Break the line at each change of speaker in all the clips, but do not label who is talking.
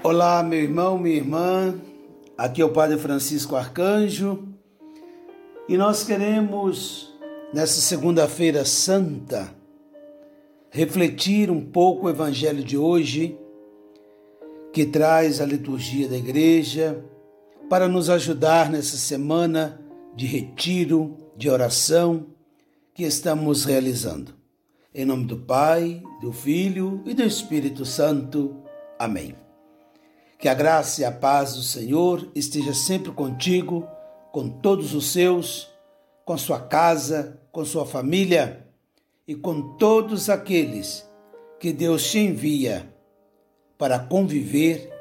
Olá, meu irmão, minha irmã. Aqui é o Padre Francisco Arcanjo e nós queremos, nessa segunda-feira santa, refletir um pouco o Evangelho de hoje, que traz a liturgia da igreja, para nos ajudar nessa semana de retiro, de oração que estamos realizando. Em nome do Pai, do Filho e do Espírito Santo. Amém. Que a graça e a paz do Senhor esteja sempre contigo, com todos os seus, com sua casa, com sua família e com todos aqueles que Deus te envia para conviver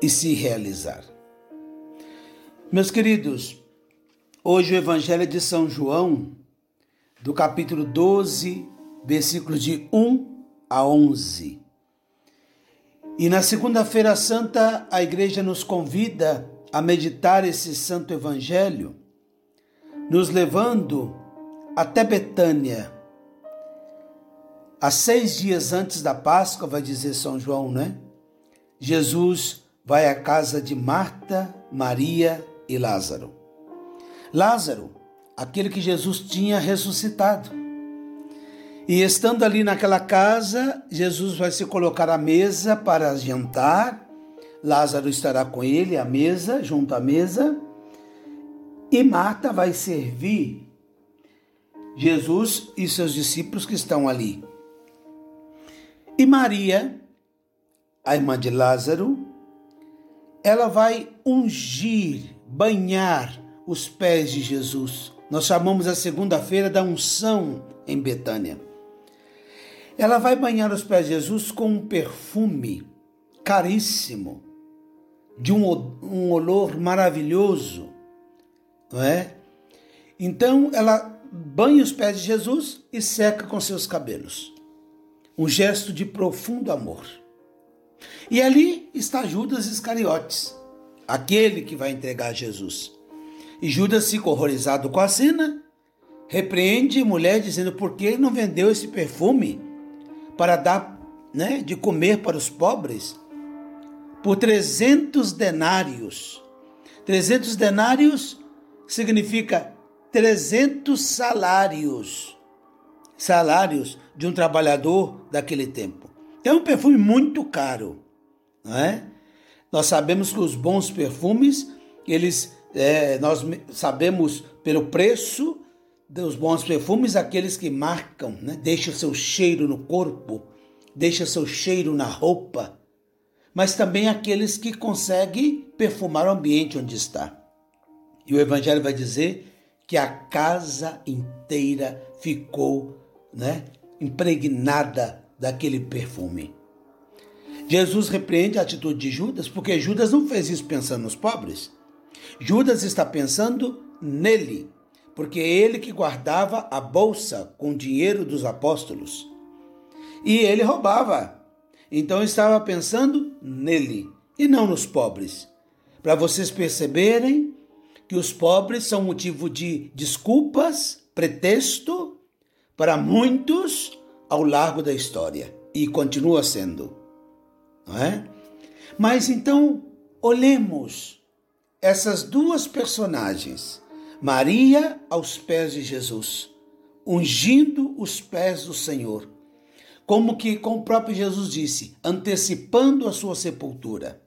e se realizar. Meus queridos, hoje o Evangelho de São João do capítulo 12, versículos de 1 a 11. E na Segunda-feira Santa, a igreja nos convida a meditar esse santo evangelho, nos levando até Betânia. Há seis dias antes da Páscoa, vai dizer São João, né? Jesus vai à casa de Marta, Maria e Lázaro. Lázaro aquele que Jesus tinha ressuscitado. E estando ali naquela casa, Jesus vai se colocar à mesa para jantar. Lázaro estará com ele à mesa, junto à mesa. E Marta vai servir Jesus e seus discípulos que estão ali. E Maria, a irmã de Lázaro, ela vai ungir, banhar os pés de Jesus. Nós chamamos a segunda-feira da unção em Betânia. Ela vai banhar os pés de Jesus com um perfume caríssimo, de um, um olor maravilhoso, não é? Então ela banha os pés de Jesus e seca com seus cabelos. Um gesto de profundo amor. E ali está Judas Iscariotes, aquele que vai entregar Jesus. E Judas fica horrorizado com a cena, repreende a mulher dizendo por que não vendeu esse perfume para dar né, de comer para os pobres por 300 denários. 300 denários significa 300 salários. Salários de um trabalhador daquele tempo. É um perfume muito caro, não é? Nós sabemos que os bons perfumes, eles é, nós sabemos pelo preço dos bons perfumes aqueles que marcam, né? deixa seu cheiro no corpo, deixa seu cheiro na roupa, mas também aqueles que conseguem perfumar o ambiente onde está. E o Evangelho vai dizer que a casa inteira ficou né, impregnada daquele perfume. Jesus repreende a atitude de Judas, porque Judas não fez isso pensando nos pobres. Judas está pensando nele, porque ele que guardava a bolsa com dinheiro dos apóstolos. E ele roubava. Então estava pensando nele e não nos pobres. Para vocês perceberem que os pobres são motivo de desculpas, pretexto para muitos ao largo da história e continua sendo, não é? Mas então olhemos essas duas personagens, Maria aos pés de Jesus, ungindo os pés do Senhor, como que, como o próprio Jesus disse, antecipando a sua sepultura.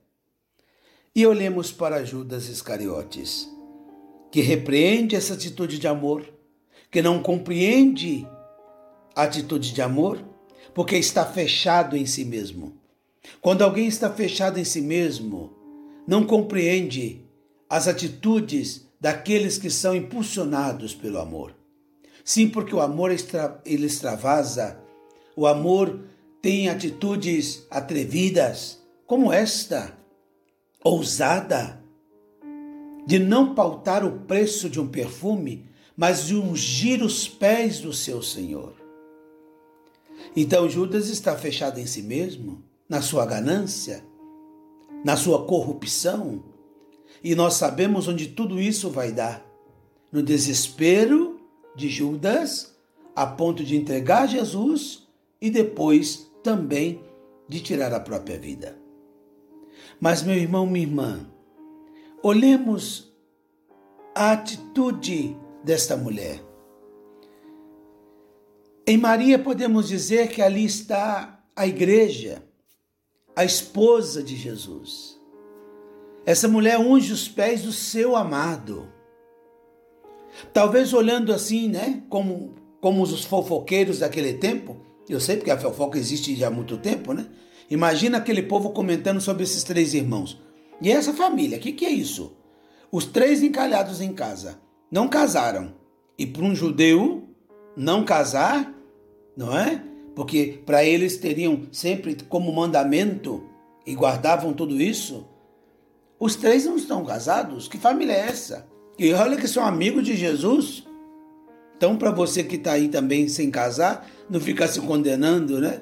E olhemos para Judas Iscariotes, que repreende essa atitude de amor, que não compreende a atitude de amor, porque está fechado em si mesmo. Quando alguém está fechado em si mesmo, não compreende as atitudes daqueles que são impulsionados pelo amor. Sim, porque o amor extra, ele extravasa, o amor tem atitudes atrevidas, como esta, ousada, de não pautar o preço de um perfume, mas de ungir os pés do seu Senhor. Então Judas está fechado em si mesmo, na sua ganância, na sua corrupção, e nós sabemos onde tudo isso vai dar. No desespero de Judas, a ponto de entregar Jesus e depois também de tirar a própria vida. Mas, meu irmão, minha irmã, olhemos a atitude desta mulher. Em Maria podemos dizer que ali está a igreja, a esposa de Jesus. Essa mulher unge os pés do seu amado. Talvez olhando assim, né, como, como os fofoqueiros daquele tempo, eu sei porque a fofoca existe já há muito tempo, né? Imagina aquele povo comentando sobre esses três irmãos. E essa família, o que, que é isso? Os três encalhados em casa não casaram. E para um judeu, não casar, não é? Porque para eles teriam sempre como mandamento e guardavam tudo isso. Os três não estão casados? Que família é essa? E olha que são amigos de Jesus. Então, para você que está aí também sem casar, não ficar se condenando, né?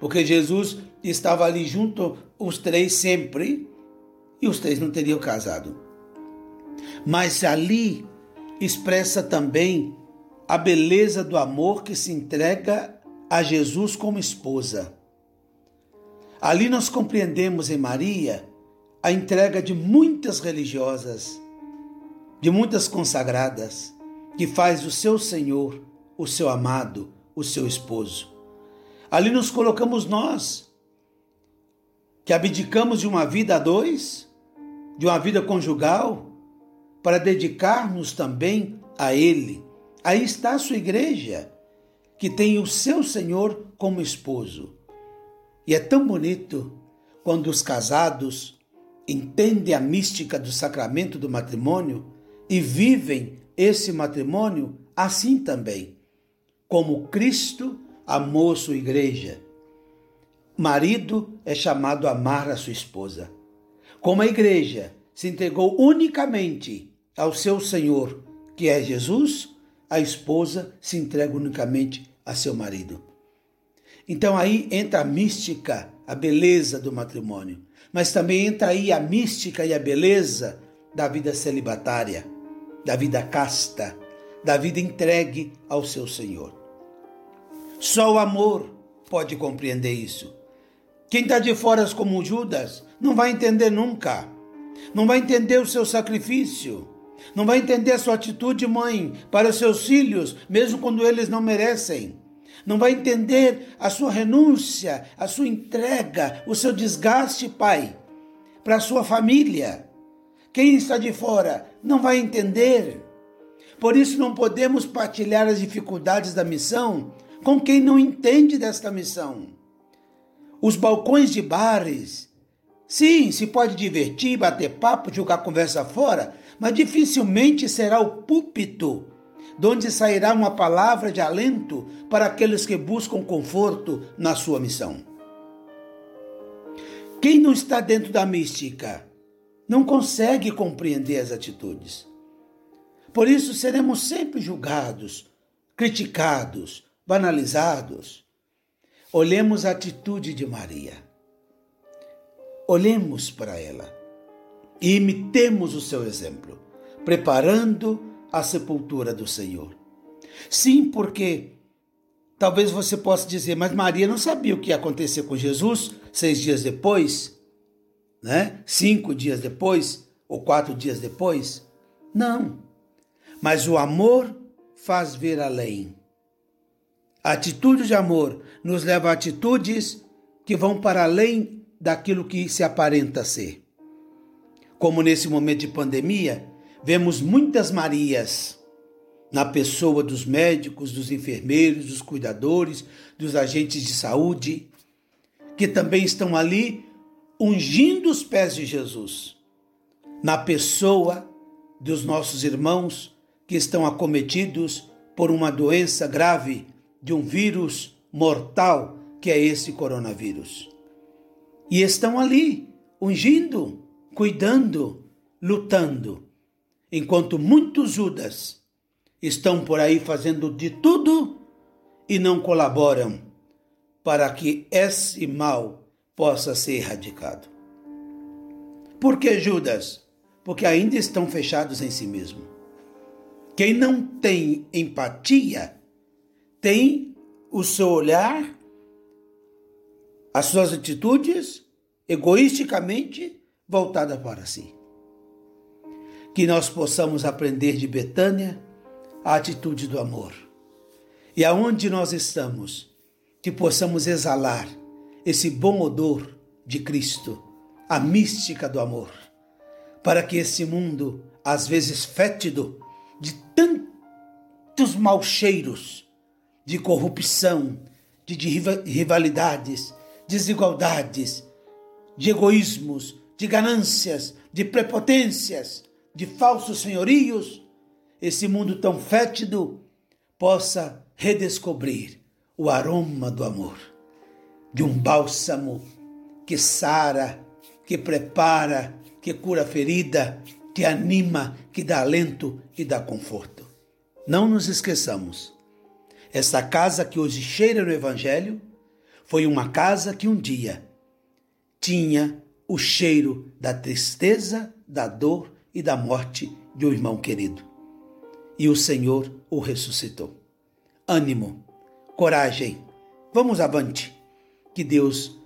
Porque Jesus estava ali junto, os três sempre, e os três não teriam casado. Mas ali expressa também a beleza do amor que se entrega a Jesus como esposa. Ali nós compreendemos em Maria a entrega de muitas religiosas, de muitas consagradas, que faz o seu Senhor, o seu amado, o seu esposo. Ali nos colocamos nós, que abdicamos de uma vida a dois, de uma vida conjugal, para dedicar-nos também a Ele. Aí está a sua igreja, que tem o seu Senhor como esposo. E é tão bonito quando os casados entendem a mística do sacramento do matrimônio e vivem esse matrimônio assim também, como Cristo amou sua igreja. Marido é chamado a amar a sua esposa. Como a igreja se entregou unicamente ao seu Senhor, que é Jesus, a esposa se entrega unicamente a seu marido. Então aí entra a mística, a beleza do matrimônio, mas também entra aí a mística e a beleza da vida celibatária, da vida casta, da vida entregue ao seu Senhor. Só o amor pode compreender isso. Quem está de fora como Judas não vai entender nunca. Não vai entender o seu sacrifício. Não vai entender a sua atitude, mãe, para os seus filhos, mesmo quando eles não merecem. Não vai entender a sua renúncia, a sua entrega, o seu desgaste, pai, para a sua família. Quem está de fora não vai entender. Por isso não podemos partilhar as dificuldades da missão com quem não entende desta missão. Os balcões de bares, sim, se pode divertir, bater papo, jogar conversa fora, mas dificilmente será o púlpito de onde sairá uma palavra de alento para aqueles que buscam conforto na sua missão. Quem não está dentro da mística não consegue compreender as atitudes. Por isso seremos sempre julgados, criticados, banalizados. Olhemos a atitude de Maria. Olhemos para ela e imitemos o seu exemplo, preparando a sepultura do Senhor. Sim, porque talvez você possa dizer, mas Maria não sabia o que ia acontecer com Jesus seis dias depois, né? Cinco dias depois ou quatro dias depois? Não. Mas o amor faz ver além. A atitude de amor nos leva a atitudes que vão para além daquilo que se aparenta ser. Como nesse momento de pandemia, vemos muitas Marias na pessoa dos médicos, dos enfermeiros, dos cuidadores, dos agentes de saúde, que também estão ali ungindo os pés de Jesus, na pessoa dos nossos irmãos que estão acometidos por uma doença grave de um vírus mortal que é esse coronavírus. E estão ali, ungindo, cuidando, lutando enquanto muitos Judas estão por aí fazendo de tudo e não colaboram para que esse mal possa ser erradicado. Por que Judas? Porque ainda estão fechados em si mesmo. Quem não tem empatia tem o seu olhar, as suas atitudes, egoisticamente voltada para si. Que nós possamos aprender de Betânia a atitude do amor. E aonde nós estamos, que possamos exalar esse bom odor de Cristo, a mística do amor, para que esse mundo, às vezes fétido, de tantos maus cheiros, de corrupção, de, de rivalidades, desigualdades, de egoísmos, de ganâncias, de prepotências, de falsos senhorios, esse mundo tão fétido possa redescobrir o aroma do amor, de um bálsamo que sara, que prepara, que cura a ferida, que anima, que dá alento e dá conforto. Não nos esqueçamos, esta casa que hoje cheira no Evangelho foi uma casa que um dia tinha o cheiro da tristeza, da dor e da morte de um irmão querido. E o Senhor o ressuscitou. Ânimo, coragem, vamos avante. Que Deus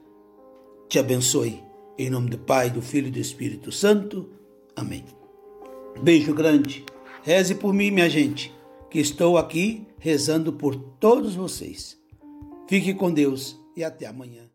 te abençoe. Em nome do Pai, do Filho e do Espírito Santo. Amém. Beijo grande. Reze por mim, minha gente, que estou aqui rezando por todos vocês. Fique com Deus e até amanhã.